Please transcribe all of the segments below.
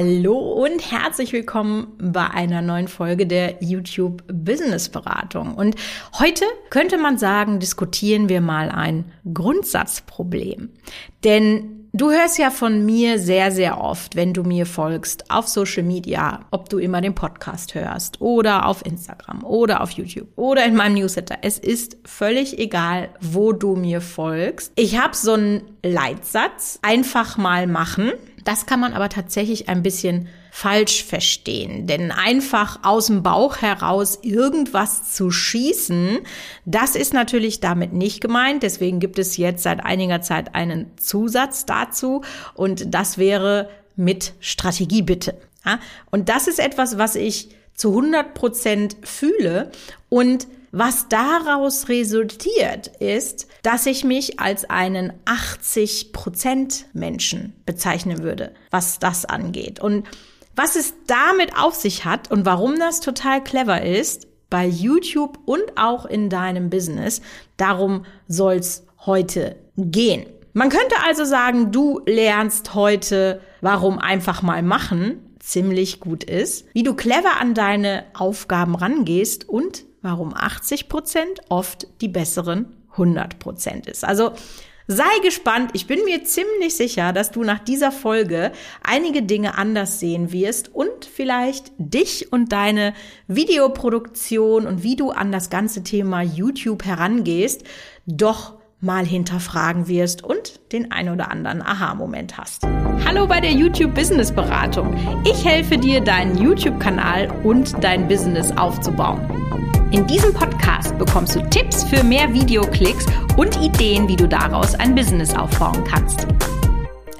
Hallo und herzlich willkommen bei einer neuen Folge der YouTube Business Beratung. Und heute könnte man sagen, diskutieren wir mal ein Grundsatzproblem. Denn du hörst ja von mir sehr, sehr oft, wenn du mir folgst auf Social Media, ob du immer den Podcast hörst oder auf Instagram oder auf YouTube oder in meinem Newsletter. Es ist völlig egal, wo du mir folgst. Ich habe so einen Leitsatz, einfach mal machen. Das kann man aber tatsächlich ein bisschen falsch verstehen. Denn einfach aus dem Bauch heraus irgendwas zu schießen, das ist natürlich damit nicht gemeint. Deswegen gibt es jetzt seit einiger Zeit einen Zusatz dazu und das wäre mit Strategie bitte. Und das ist etwas, was ich zu 100 Prozent fühle und was daraus resultiert, ist, dass ich mich als einen 80% Menschen bezeichnen würde, was das angeht. Und was es damit auf sich hat und warum das total clever ist, bei YouTube und auch in deinem Business, darum soll's heute gehen. Man könnte also sagen, du lernst heute, warum einfach mal machen ziemlich gut ist, wie du clever an deine Aufgaben rangehst und warum 80 Prozent oft die besseren 100 Prozent ist. Also sei gespannt. Ich bin mir ziemlich sicher, dass du nach dieser Folge einige Dinge anders sehen wirst und vielleicht dich und deine Videoproduktion und wie du an das ganze Thema YouTube herangehst, doch mal hinterfragen wirst und den ein oder anderen Aha-Moment hast. Hallo bei der YouTube Business Beratung. Ich helfe dir, deinen YouTube-Kanal und dein Business aufzubauen. In diesem Podcast bekommst du Tipps für mehr Videoklicks und Ideen, wie du daraus ein Business aufbauen kannst.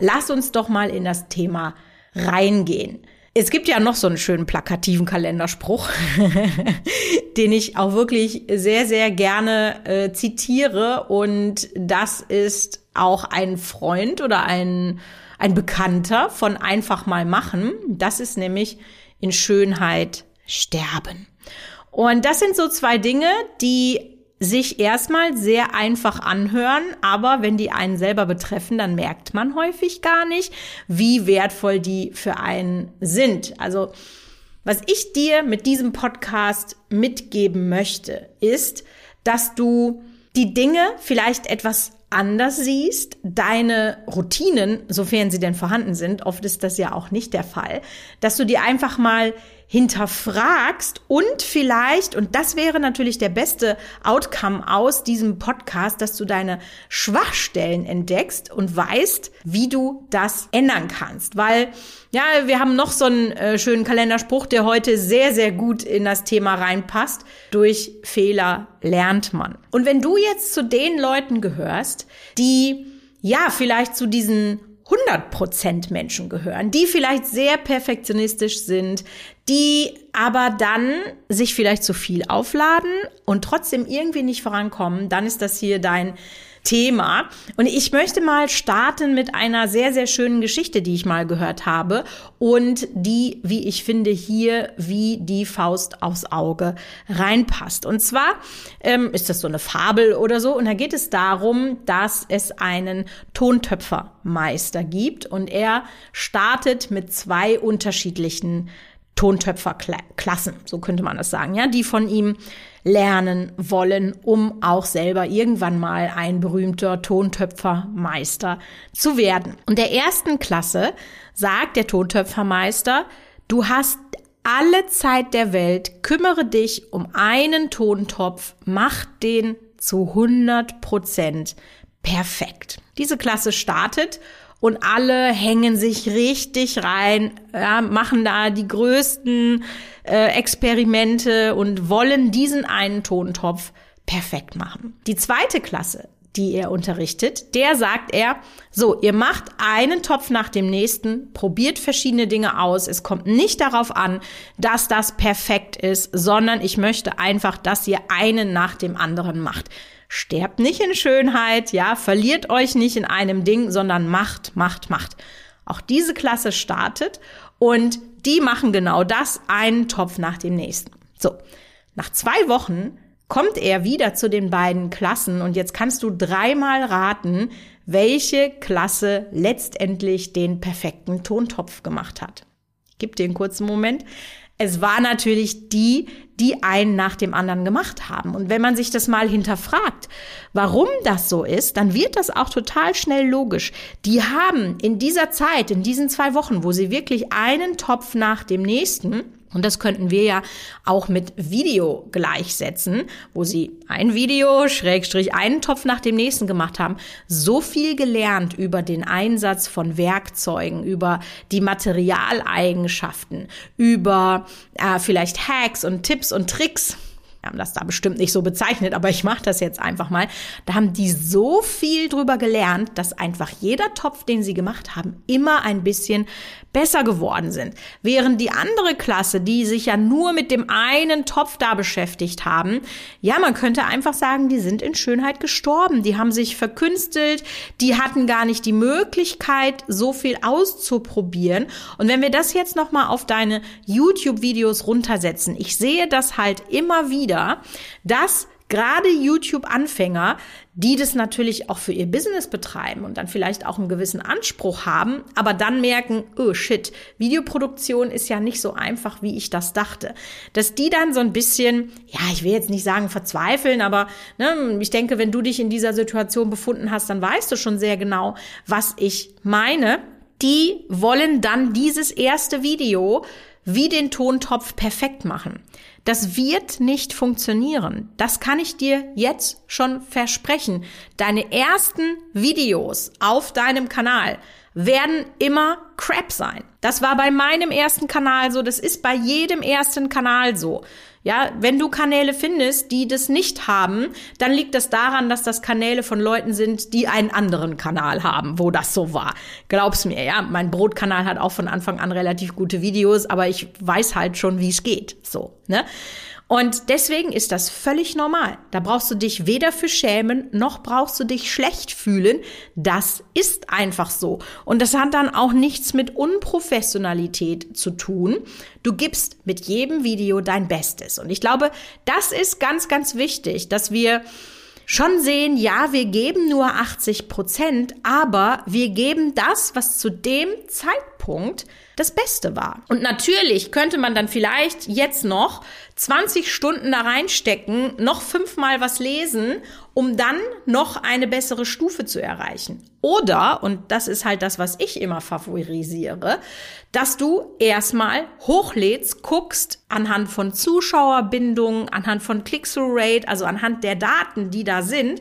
Lass uns doch mal in das Thema reingehen. Es gibt ja noch so einen schönen plakativen Kalenderspruch, den ich auch wirklich sehr, sehr gerne äh, zitiere. Und das ist auch ein Freund oder ein, ein Bekannter von einfach mal machen. Das ist nämlich in Schönheit sterben. Und das sind so zwei Dinge, die sich erstmal sehr einfach anhören, aber wenn die einen selber betreffen, dann merkt man häufig gar nicht, wie wertvoll die für einen sind. Also was ich dir mit diesem Podcast mitgeben möchte, ist, dass du die Dinge vielleicht etwas anders siehst, deine Routinen, sofern sie denn vorhanden sind, oft ist das ja auch nicht der Fall, dass du dir einfach mal hinterfragst und vielleicht, und das wäre natürlich der beste Outcome aus diesem Podcast, dass du deine Schwachstellen entdeckst und weißt, wie du das ändern kannst. Weil, ja, wir haben noch so einen äh, schönen Kalenderspruch, der heute sehr, sehr gut in das Thema reinpasst. Durch Fehler lernt man. Und wenn du jetzt zu den Leuten gehörst, die ja, vielleicht zu diesen 100% Menschen gehören, die vielleicht sehr perfektionistisch sind, die aber dann sich vielleicht zu viel aufladen und trotzdem irgendwie nicht vorankommen, dann ist das hier dein Thema. Und ich möchte mal starten mit einer sehr, sehr schönen Geschichte, die ich mal gehört habe und die, wie ich finde, hier wie die Faust aufs Auge reinpasst. Und zwar ähm, ist das so eine Fabel oder so. Und da geht es darum, dass es einen Tontöpfermeister gibt und er startet mit zwei unterschiedlichen Tontöpferklassen, so könnte man das sagen, ja, die von ihm lernen wollen, um auch selber irgendwann mal ein berühmter Tontöpfermeister zu werden. Und der ersten Klasse sagt der Tontöpfermeister, du hast alle Zeit der Welt, kümmere dich um einen Tontopf, mach den zu 100 Prozent perfekt. Diese Klasse startet und alle hängen sich richtig rein, ja, machen da die größten äh, Experimente und wollen diesen einen Tontopf perfekt machen. Die zweite Klasse, die er unterrichtet, der sagt er, so, ihr macht einen Topf nach dem nächsten, probiert verschiedene Dinge aus. Es kommt nicht darauf an, dass das perfekt ist, sondern ich möchte einfach, dass ihr einen nach dem anderen macht. Sterbt nicht in Schönheit, ja, verliert euch nicht in einem Ding, sondern macht, macht, macht. Auch diese Klasse startet und die machen genau das, einen Topf nach dem nächsten. So, nach zwei Wochen kommt er wieder zu den beiden Klassen und jetzt kannst du dreimal raten, welche Klasse letztendlich den perfekten Tontopf gemacht hat. gebe dir einen kurzen Moment. Es war natürlich die, die einen nach dem anderen gemacht haben. Und wenn man sich das mal hinterfragt, warum das so ist, dann wird das auch total schnell logisch. Die haben in dieser Zeit, in diesen zwei Wochen, wo sie wirklich einen Topf nach dem nächsten und das könnten wir ja auch mit Video gleichsetzen, wo sie ein Video, Schrägstrich, einen Topf nach dem nächsten gemacht haben. So viel gelernt über den Einsatz von Werkzeugen, über die Materialeigenschaften, über äh, vielleicht Hacks und Tipps und Tricks haben das da bestimmt nicht so bezeichnet, aber ich mache das jetzt einfach mal. Da haben die so viel drüber gelernt, dass einfach jeder Topf, den sie gemacht haben, immer ein bisschen besser geworden sind. Während die andere Klasse, die sich ja nur mit dem einen Topf da beschäftigt haben, ja, man könnte einfach sagen, die sind in Schönheit gestorben. Die haben sich verkünstelt, die hatten gar nicht die Möglichkeit, so viel auszuprobieren. Und wenn wir das jetzt nochmal auf deine YouTube-Videos runtersetzen, ich sehe das halt immer wieder, wieder, dass gerade YouTube-Anfänger, die das natürlich auch für ihr Business betreiben und dann vielleicht auch einen gewissen Anspruch haben, aber dann merken, oh shit, Videoproduktion ist ja nicht so einfach, wie ich das dachte. Dass die dann so ein bisschen, ja, ich will jetzt nicht sagen verzweifeln, aber ne, ich denke, wenn du dich in dieser Situation befunden hast, dann weißt du schon sehr genau, was ich meine. Die wollen dann dieses erste Video wie den Tontopf perfekt machen. Das wird nicht funktionieren. Das kann ich dir jetzt schon versprechen. Deine ersten Videos auf deinem Kanal werden immer Crap sein. Das war bei meinem ersten Kanal so, das ist bei jedem ersten Kanal so. Ja, wenn du Kanäle findest, die das nicht haben, dann liegt das daran, dass das Kanäle von Leuten sind, die einen anderen Kanal haben, wo das so war. Glaub's mir, ja. Mein Brotkanal hat auch von Anfang an relativ gute Videos, aber ich weiß halt schon, wie es geht. So, ne? Und deswegen ist das völlig normal. Da brauchst du dich weder für schämen, noch brauchst du dich schlecht fühlen. Das ist einfach so. Und das hat dann auch nichts mit Unprofessionalität zu tun. Du gibst mit jedem Video dein Bestes. Und ich glaube, das ist ganz, ganz wichtig, dass wir schon sehen, ja, wir geben nur 80 Prozent, aber wir geben das, was zu dem Zeitpunkt das Beste war. Und natürlich könnte man dann vielleicht jetzt noch 20 Stunden da reinstecken, noch fünfmal was lesen, um dann noch eine bessere Stufe zu erreichen. Oder, und das ist halt das, was ich immer favorisiere, dass du erstmal hochlädst, guckst anhand von Zuschauerbindungen, anhand von Click-through-Rate, also anhand der Daten, die da sind,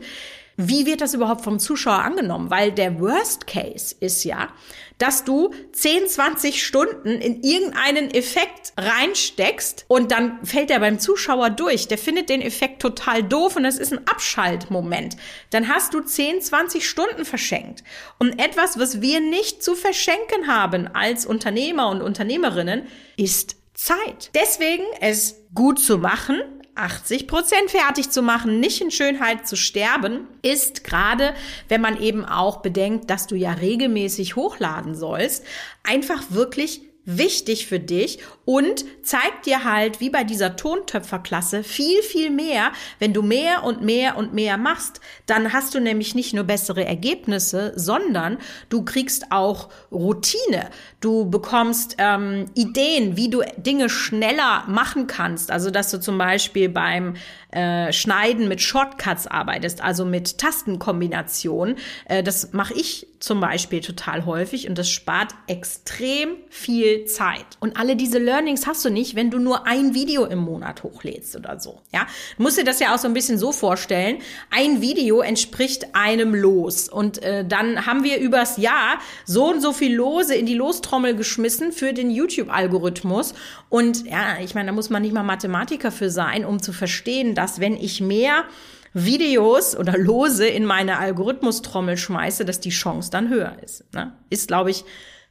wie wird das überhaupt vom Zuschauer angenommen? Weil der Worst Case ist ja, dass du 10, 20 Stunden in irgendeinen Effekt reinsteckst und dann fällt er beim Zuschauer durch. Der findet den Effekt total doof und das ist ein Abschaltmoment. Dann hast du 10, 20 Stunden verschenkt. Und etwas, was wir nicht zu verschenken haben als Unternehmer und Unternehmerinnen, ist Zeit. Deswegen es gut zu machen, 80 Prozent fertig zu machen, nicht in Schönheit zu sterben, ist gerade, wenn man eben auch bedenkt, dass du ja regelmäßig hochladen sollst, einfach wirklich wichtig für dich und zeigt dir halt, wie bei dieser Tontöpferklasse, viel, viel mehr. Wenn du mehr und mehr und mehr machst, dann hast du nämlich nicht nur bessere Ergebnisse, sondern du kriegst auch Routine. Du bekommst ähm, Ideen, wie du Dinge schneller machen kannst. Also, dass du zum Beispiel beim äh, Schneiden mit Shortcuts arbeitest, also mit Tastenkombinationen. Äh, das mache ich zum Beispiel total häufig und das spart extrem viel Zeit. Und alle diese Learnings hast du nicht, wenn du nur ein Video im Monat hochlädst oder so. Ja, du musst dir das ja auch so ein bisschen so vorstellen. Ein Video entspricht einem Los und äh, dann haben wir übers Jahr so und so viel Lose in die Lostrommel geschmissen für den YouTube-Algorithmus. Und ja, ich meine, da muss man nicht mal Mathematiker für sein, um zu verstehen, dass wenn ich mehr Videos oder Lose in meine Algorithmustrommel schmeiße, dass die Chance dann höher ist. Ne? Ist, glaube ich,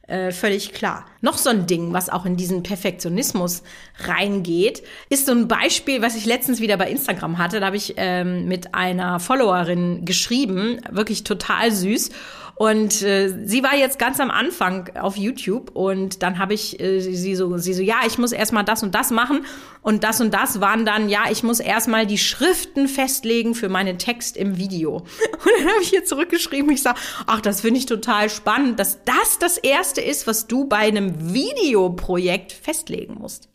äh, völlig klar. Noch so ein Ding, was auch in diesen Perfektionismus reingeht, ist so ein Beispiel, was ich letztens wieder bei Instagram hatte. Da habe ich ähm, mit einer Followerin geschrieben, wirklich total süß. Und äh, sie war jetzt ganz am Anfang auf YouTube und dann habe ich äh, sie so, sie so, ja, ich muss erstmal das und das machen und das und das waren dann, ja, ich muss erstmal die Schriften festlegen für meinen Text im Video. Und dann habe ich ihr zurückgeschrieben, ich sage, ach, das finde ich total spannend, dass das das erste ist, was du bei einem Videoprojekt festlegen musst.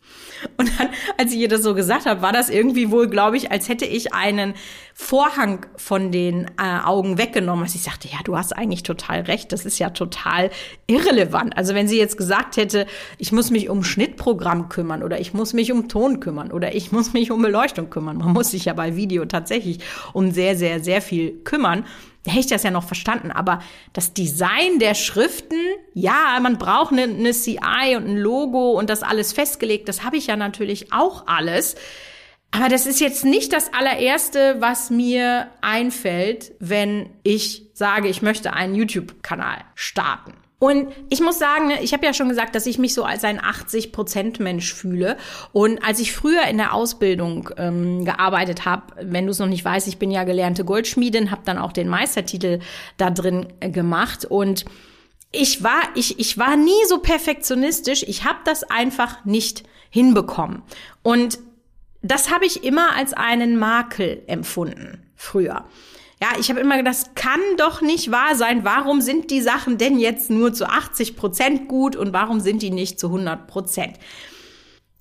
Und dann, als ich ihr das so gesagt habe, war das irgendwie wohl, glaube ich, als hätte ich einen Vorhang von den äh, Augen weggenommen. Also ich sagte, ja, du hast eigentlich total recht. Das ist ja total irrelevant. Also wenn sie jetzt gesagt hätte, ich muss mich um Schnittprogramm kümmern oder ich muss mich um Ton kümmern oder ich muss mich um Beleuchtung kümmern. Man muss sich ja bei Video tatsächlich um sehr, sehr, sehr viel kümmern hätte ich das ja noch verstanden. Aber das Design der Schriften, ja, man braucht eine, eine CI und ein Logo und das alles festgelegt. Das habe ich ja natürlich auch alles. Aber das ist jetzt nicht das allererste, was mir einfällt, wenn ich sage, ich möchte einen YouTube-Kanal starten. Und ich muss sagen, ne, ich habe ja schon gesagt, dass ich mich so als ein 80-Prozent-Mensch fühle. Und als ich früher in der Ausbildung ähm, gearbeitet habe, wenn du es noch nicht weißt, ich bin ja gelernte Goldschmiedin, habe dann auch den Meistertitel da drin äh, gemacht und ich war, ich, ich war nie so perfektionistisch. Ich habe das einfach nicht hinbekommen. Und das habe ich immer als einen Makel empfunden früher. Ja, ich habe immer gedacht, das kann doch nicht wahr sein. Warum sind die Sachen denn jetzt nur zu 80 Prozent gut und warum sind die nicht zu 100 Prozent?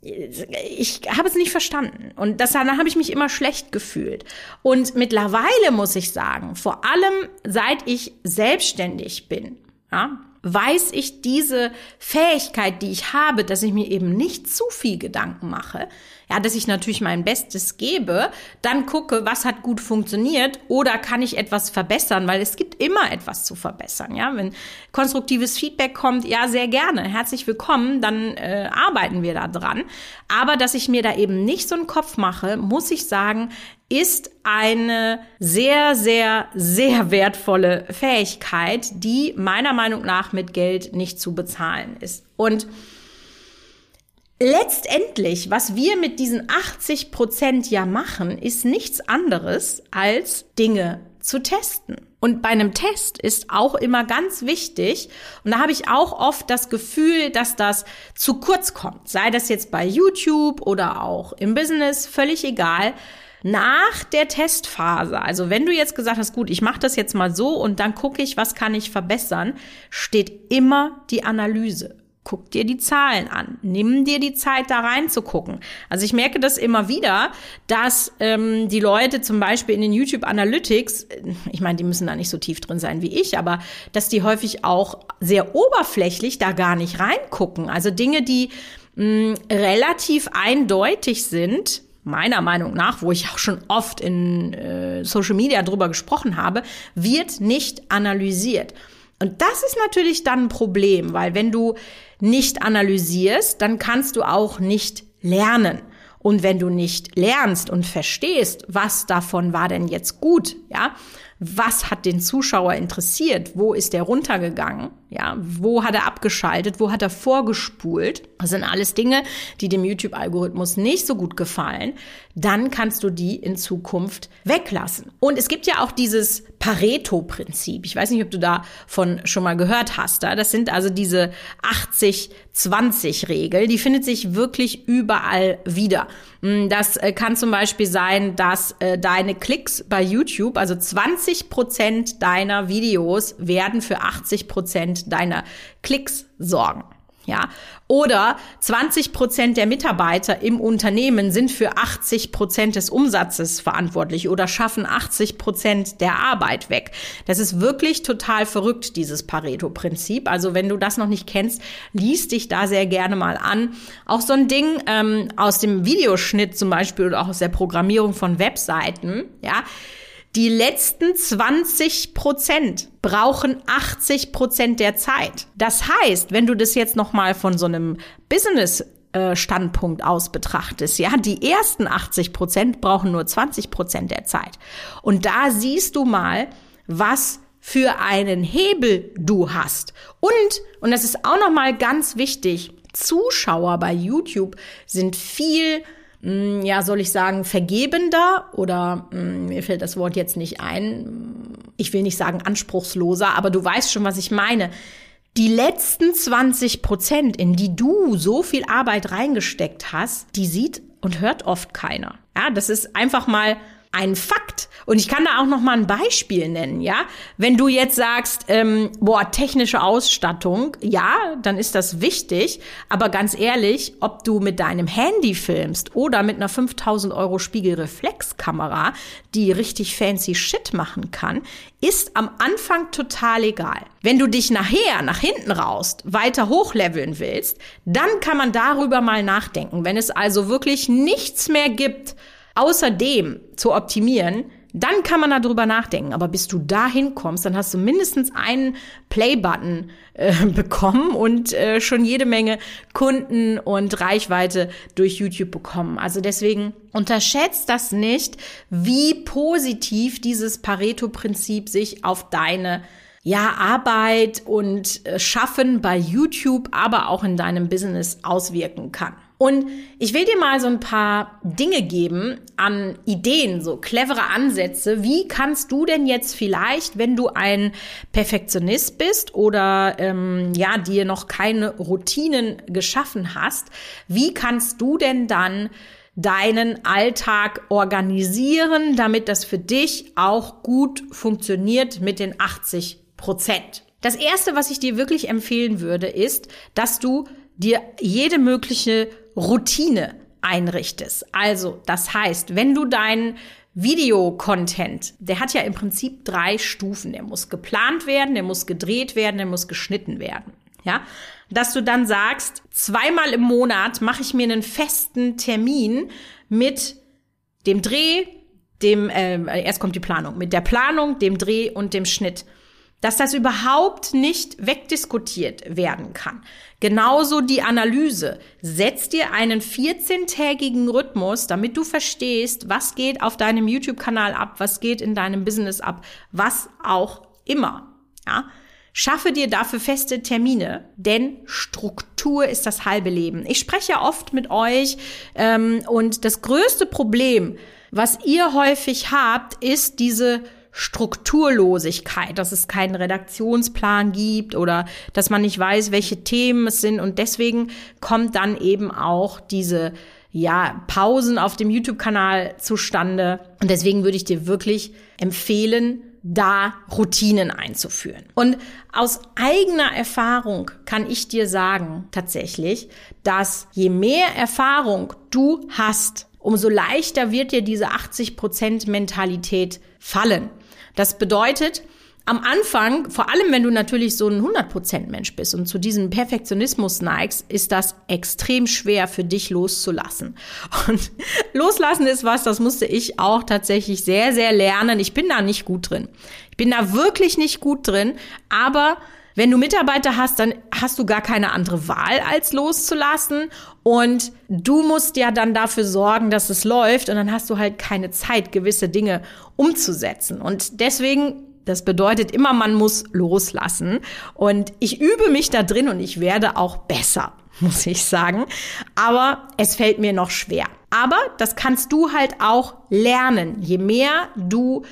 ich habe es nicht verstanden und das, dann habe ich mich immer schlecht gefühlt. Und mittlerweile muss ich sagen, vor allem seit ich selbstständig bin, ja, weiß ich diese Fähigkeit, die ich habe, dass ich mir eben nicht zu viel Gedanken mache, ja, dass ich natürlich mein Bestes gebe, dann gucke, was hat gut funktioniert oder kann ich etwas verbessern, weil es gibt immer etwas zu verbessern, ja. Wenn konstruktives Feedback kommt, ja, sehr gerne, herzlich willkommen, dann äh, arbeiten wir da dran. Aber dass ich mir da eben nicht so einen Kopf mache, muss ich sagen, ist eine sehr, sehr, sehr wertvolle Fähigkeit, die meiner Meinung nach mit Geld nicht zu bezahlen ist. Und letztendlich, was wir mit diesen 80 Prozent ja machen, ist nichts anderes als Dinge zu testen. Und bei einem Test ist auch immer ganz wichtig, und da habe ich auch oft das Gefühl, dass das zu kurz kommt, sei das jetzt bei YouTube oder auch im Business, völlig egal. Nach der Testphase, also wenn du jetzt gesagt hast, gut, ich mache das jetzt mal so und dann gucke ich, was kann ich verbessern, steht immer die Analyse. Guck dir die Zahlen an. Nimm dir die Zeit, da reinzugucken. Also ich merke das immer wieder, dass ähm, die Leute zum Beispiel in den YouTube Analytics, ich meine, die müssen da nicht so tief drin sein wie ich, aber dass die häufig auch sehr oberflächlich da gar nicht reingucken. Also Dinge, die mh, relativ eindeutig sind, meiner Meinung nach, wo ich auch schon oft in äh, Social Media drüber gesprochen habe, wird nicht analysiert. Und das ist natürlich dann ein Problem, weil wenn du nicht analysierst, dann kannst du auch nicht lernen. Und wenn du nicht lernst und verstehst, was davon war denn jetzt gut, ja, was hat den Zuschauer interessiert, wo ist er runtergegangen, ja, wo hat er abgeschaltet, wo hat er vorgespult, das sind alles Dinge, die dem YouTube-Algorithmus nicht so gut gefallen, dann kannst du die in Zukunft weglassen. Und es gibt ja auch dieses Pareto-Prinzip. Ich weiß nicht, ob du davon schon mal gehört hast. Das sind also diese 80-20-Regel. Die findet sich wirklich überall wieder. Hm, das äh, kann zum Beispiel sein, dass äh, deine Klicks bei YouTube, also 20 Prozent deiner Videos werden für 80 Prozent deiner Klicks sorgen. Ja, oder 20 Prozent der Mitarbeiter im Unternehmen sind für 80 Prozent des Umsatzes verantwortlich oder schaffen 80 Prozent der Arbeit weg. Das ist wirklich total verrückt, dieses Pareto-Prinzip. Also wenn du das noch nicht kennst, liest dich da sehr gerne mal an. Auch so ein Ding ähm, aus dem Videoschnitt zum Beispiel oder auch aus der Programmierung von Webseiten, ja, die letzten 20 Prozent brauchen 80 Prozent der Zeit. Das heißt, wenn du das jetzt nochmal von so einem Business äh, Standpunkt aus betrachtest, ja, die ersten 80 Prozent brauchen nur 20 Prozent der Zeit. Und da siehst du mal, was für einen Hebel du hast. Und, und das ist auch nochmal ganz wichtig, Zuschauer bei YouTube sind viel hm, ja, soll ich sagen, vergebender oder hm, mir fällt das Wort jetzt nicht ein. ich will nicht sagen anspruchsloser, aber du weißt schon, was ich meine. Die letzten 20 Prozent, in die du so viel Arbeit reingesteckt hast, die sieht und hört oft keiner. Ja, das ist einfach mal ein Fakt. Und ich kann da auch noch mal ein Beispiel nennen, ja. Wenn du jetzt sagst, ähm, boah, technische Ausstattung, ja, dann ist das wichtig. Aber ganz ehrlich, ob du mit deinem Handy filmst oder mit einer 5000 Euro Spiegelreflexkamera, die richtig fancy Shit machen kann, ist am Anfang total egal. Wenn du dich nachher, nach hinten raust, weiter hochleveln willst, dann kann man darüber mal nachdenken. Wenn es also wirklich nichts mehr gibt, außerdem zu optimieren, dann kann man darüber nachdenken. Aber bis du dahin kommst, dann hast du mindestens einen Play-Button äh, bekommen und äh, schon jede Menge Kunden und Reichweite durch YouTube bekommen. Also deswegen unterschätzt das nicht, wie positiv dieses Pareto-Prinzip sich auf deine ja, Arbeit und äh, Schaffen bei YouTube, aber auch in deinem Business auswirken kann. Und ich will dir mal so ein paar Dinge geben an Ideen, so clevere Ansätze. Wie kannst du denn jetzt vielleicht, wenn du ein Perfektionist bist oder ähm, ja dir noch keine Routinen geschaffen hast, wie kannst du denn dann deinen Alltag organisieren, damit das für dich auch gut funktioniert mit den 80 Prozent? Das erste, was ich dir wirklich empfehlen würde, ist, dass du dir jede mögliche Routine einrichtest. Also, das heißt, wenn du deinen Videocontent, der hat ja im Prinzip drei Stufen. Der muss geplant werden, der muss gedreht werden, der muss geschnitten werden. Ja, dass du dann sagst, zweimal im Monat mache ich mir einen festen Termin mit dem Dreh, dem äh, erst kommt die Planung, mit der Planung, dem Dreh und dem Schnitt dass das überhaupt nicht wegdiskutiert werden kann. Genauso die Analyse. Setz dir einen 14-tägigen Rhythmus, damit du verstehst, was geht auf deinem YouTube-Kanal ab, was geht in deinem Business ab, was auch immer. Ja? Schaffe dir dafür feste Termine, denn Struktur ist das halbe Leben. Ich spreche oft mit euch ähm, und das größte Problem, was ihr häufig habt, ist diese Strukturlosigkeit, dass es keinen Redaktionsplan gibt oder dass man nicht weiß, welche Themen es sind. Und deswegen kommt dann eben auch diese ja, Pausen auf dem YouTube-Kanal zustande. Und deswegen würde ich dir wirklich empfehlen, da Routinen einzuführen. Und aus eigener Erfahrung kann ich dir sagen, tatsächlich, dass je mehr Erfahrung du hast, umso leichter wird dir diese 80% Mentalität fallen. Das bedeutet, am Anfang, vor allem wenn du natürlich so ein 100% Mensch bist und zu diesem Perfektionismus neigst, ist das extrem schwer für dich loszulassen. Und loslassen ist was, das musste ich auch tatsächlich sehr, sehr lernen. Ich bin da nicht gut drin. Ich bin da wirklich nicht gut drin, aber wenn du Mitarbeiter hast, dann hast du gar keine andere Wahl, als loszulassen. Und du musst ja dann dafür sorgen, dass es läuft. Und dann hast du halt keine Zeit, gewisse Dinge umzusetzen. Und deswegen das bedeutet immer, man muss loslassen. Und ich übe mich da drin und ich werde auch besser, muss ich sagen. Aber es fällt mir noch schwer. Aber das kannst du halt auch lernen. Je mehr du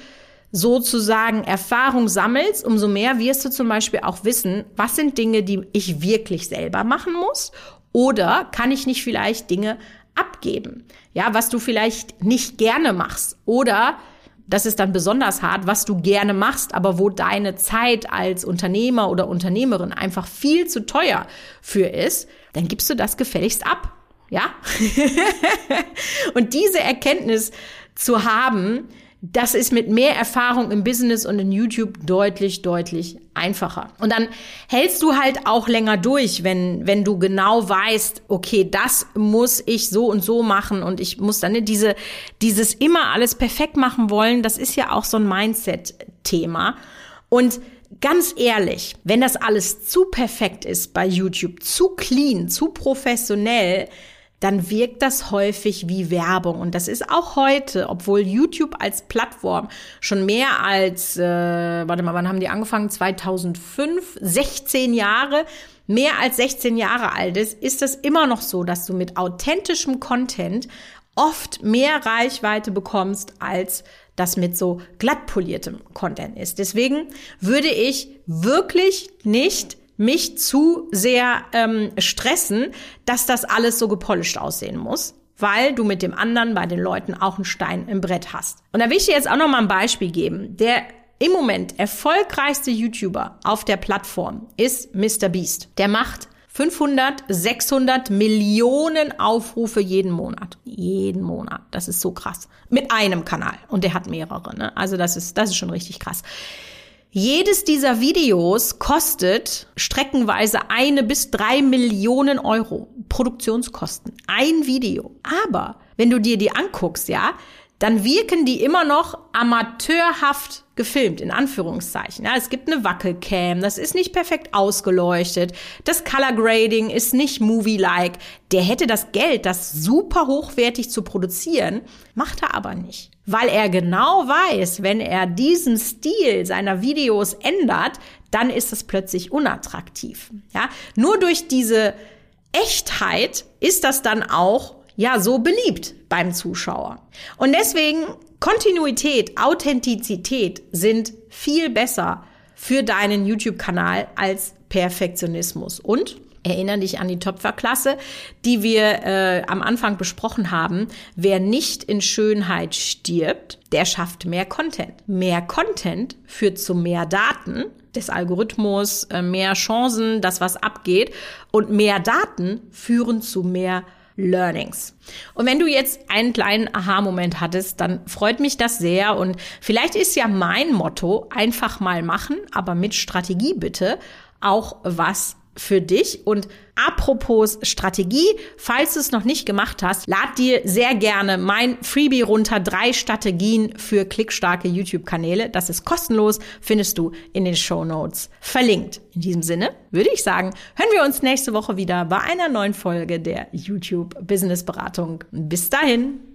sozusagen Erfahrung sammelst, umso mehr wirst du zum Beispiel auch wissen, was sind Dinge, die ich wirklich selber machen muss oder kann ich nicht vielleicht Dinge abgeben? Ja, was du vielleicht nicht gerne machst oder das ist dann besonders hart, was du gerne machst, aber wo deine Zeit als Unternehmer oder Unternehmerin einfach viel zu teuer für ist, dann gibst du das gefälligst ab. Ja? und diese Erkenntnis zu haben, das ist mit mehr Erfahrung im Business und in YouTube deutlich, deutlich einfacher. Und dann hältst du halt auch länger durch, wenn, wenn du genau weißt, okay, das muss ich so und so machen und ich muss dann diese, dieses immer alles perfekt machen wollen, das ist ja auch so ein Mindset-Thema. Und ganz ehrlich, wenn das alles zu perfekt ist bei YouTube, zu clean, zu professionell, dann wirkt das häufig wie Werbung. Und das ist auch heute, obwohl YouTube als Plattform schon mehr als, äh, warte mal, wann haben die angefangen? 2005, 16 Jahre, mehr als 16 Jahre alt ist, ist es immer noch so, dass du mit authentischem Content oft mehr Reichweite bekommst als das mit so glatt poliertem Content ist. Deswegen würde ich wirklich nicht mich zu sehr ähm, stressen, dass das alles so gepolished aussehen muss weil du mit dem anderen bei den Leuten auch einen Stein im Brett hast. Und da will ich dir jetzt auch noch mal ein Beispiel geben. Der im Moment erfolgreichste YouTuber auf der Plattform ist Mr. Beast. Der macht 500, 600 Millionen Aufrufe jeden Monat. Jeden Monat. Das ist so krass. Mit einem Kanal. Und der hat mehrere. Ne? Also das ist, das ist schon richtig krass. Jedes dieser Videos kostet streckenweise eine bis drei Millionen Euro Produktionskosten. Ein Video. Aber wenn du dir die anguckst, ja, dann wirken die immer noch amateurhaft gefilmt, in Anführungszeichen. Ja, es gibt eine Wackelcam, das ist nicht perfekt ausgeleuchtet, das Color Grading ist nicht movie-like. Der hätte das Geld, das super hochwertig zu produzieren, macht er aber nicht. Weil er genau weiß, wenn er diesen Stil seiner Videos ändert, dann ist es plötzlich unattraktiv. Ja, nur durch diese Echtheit ist das dann auch ja so beliebt beim Zuschauer. Und deswegen Kontinuität, Authentizität sind viel besser für deinen YouTube-Kanal als Perfektionismus. Und Erinnere dich an die Töpferklasse, die wir äh, am Anfang besprochen haben. Wer nicht in Schönheit stirbt, der schafft mehr Content. Mehr Content führt zu mehr Daten des Algorithmus, äh, mehr Chancen, dass was abgeht. Und mehr Daten führen zu mehr Learnings. Und wenn du jetzt einen kleinen Aha-Moment hattest, dann freut mich das sehr. Und vielleicht ist ja mein Motto, einfach mal machen, aber mit Strategie bitte, auch was für dich. Und apropos Strategie, falls du es noch nicht gemacht hast, lad dir sehr gerne mein Freebie runter. Drei Strategien für klickstarke YouTube-Kanäle. Das ist kostenlos, findest du in den Show Notes verlinkt. In diesem Sinne würde ich sagen, hören wir uns nächste Woche wieder bei einer neuen Folge der YouTube Business Beratung. Bis dahin.